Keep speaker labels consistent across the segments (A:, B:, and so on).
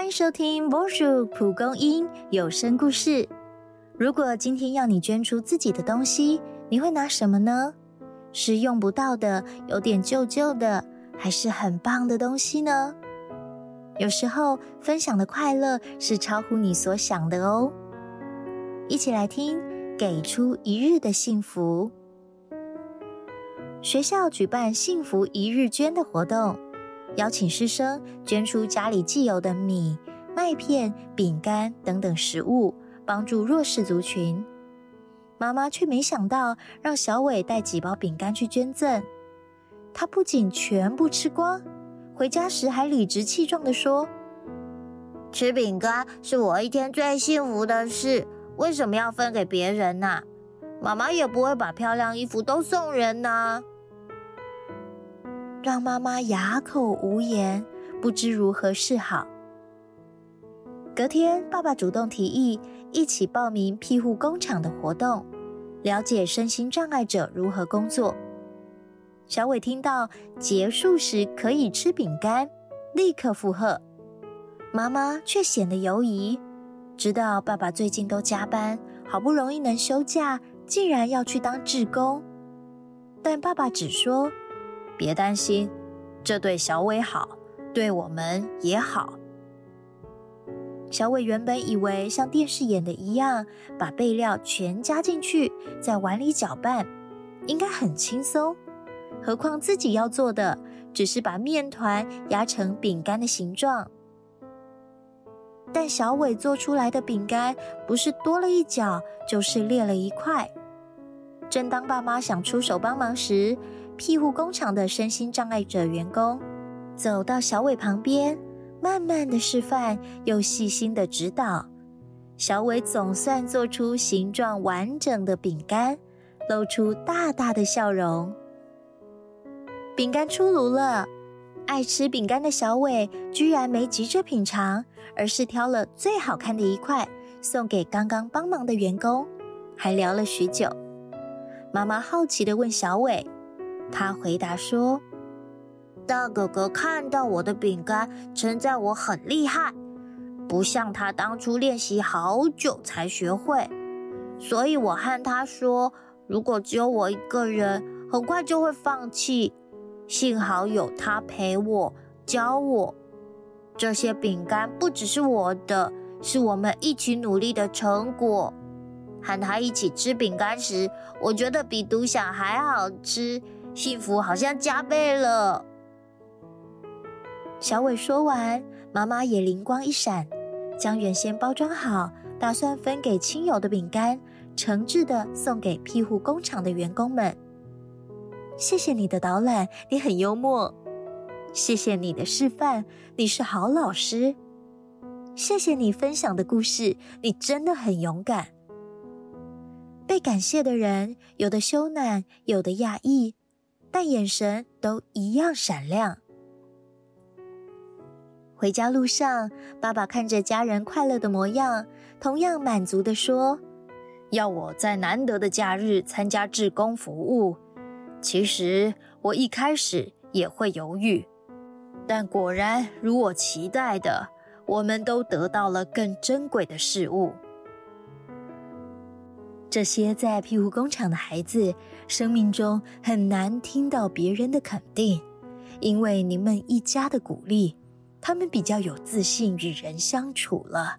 A: 欢迎收听波叔蒲公英有声故事。如果今天要你捐出自己的东西，你会拿什么呢？是用不到的、有点旧旧的，还是很棒的东西呢？有时候分享的快乐是超乎你所想的哦。一起来听，给出一日的幸福。学校举办幸福一日捐的活动。邀请师生捐出家里既有的米、麦片、饼干等等食物，帮助弱势族群。妈妈却没想到让小伟带几包饼干去捐赠，他不仅全部吃光，回家时还理直气壮地说：“
B: 吃饼干是我一天最幸福的事，为什么要分给别人呢？妈妈也不会把漂亮衣服都送人呢。”
A: 让妈妈哑口无言，不知如何是好。隔天，爸爸主动提议一起报名庇护工厂的活动，了解身心障碍者如何工作。小伟听到结束时可以吃饼干，立刻附和。妈妈却显得犹疑，知道爸爸最近都加班，好不容易能休假，竟然要去当志工。但爸爸只说。别担心，这对小伟好，对我们也好。小伟原本以为像电视演的一样，把备料全加进去，在碗里搅拌，应该很轻松。何况自己要做的，只是把面团压成饼干的形状。但小伟做出来的饼干，不是多了一角，就是裂了一块。正当爸妈想出手帮忙时，庇护工厂的身心障碍者员工走到小伟旁边，慢慢的示范，又细心的指导。小伟总算做出形状完整的饼干，露出大大的笑容。饼干出炉了，爱吃饼干的小伟居然没急着品尝，而是挑了最好看的一块送给刚刚帮忙的员工，还聊了许久。妈妈好奇的问小伟。他回答说：“
B: 大哥哥看到我的饼干，称赞我很厉害，不像他当初练习好久才学会。所以我和他说，如果只有我一个人，很快就会放弃。幸好有他陪我，教我。这些饼干不只是我的，是我们一起努力的成果。和他一起吃饼干时，我觉得比独享还好吃。”幸福好像加倍了。
A: 小伟说完，妈妈也灵光一闪，将原先包装好、打算分给亲友的饼干，诚挚的送给庇护工厂的员工们。谢谢你的导览，你很幽默；谢谢你的示范，你是好老师；谢谢你分享的故事，你真的很勇敢。被感谢的人，有的羞赧，有的讶异。但眼神都一样闪亮。回家路上，爸爸看着家人快乐的模样，同样满足的说：“
C: 要我在难得的假日参加志工服务，其实我一开始也会犹豫，但果然如我期待的，我们都得到了更珍贵的事物。”
A: 这些在庇护工厂的孩子，生命中很难听到别人的肯定，因为你们一家的鼓励，他们比较有自信与人相处了。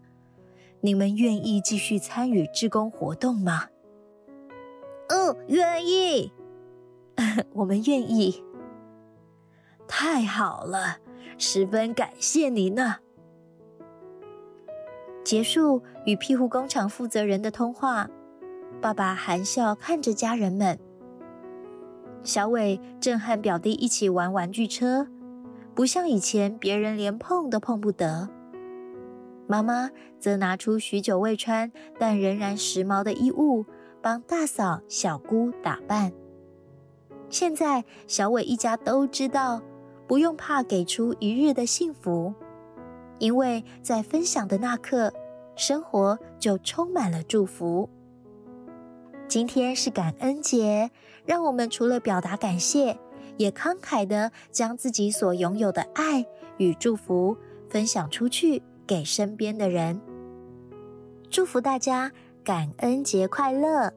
A: 你们愿意继续参与志工活动吗？
B: 嗯，愿意。
A: 我们愿意。太好了，十分感谢你呢。结束与庇护工厂负责人的通话。爸爸含笑看着家人们。小伟正和表弟一起玩玩具车，不像以前别人连碰都碰不得。妈妈则拿出许久未穿但仍然时髦的衣物，帮大嫂、小姑打扮。现在小伟一家都知道，不用怕给出一日的幸福，因为在分享的那刻，生活就充满了祝福。今天是感恩节，让我们除了表达感谢，也慷慨的将自己所拥有的爱与祝福分享出去，给身边的人。祝福大家感恩节快乐！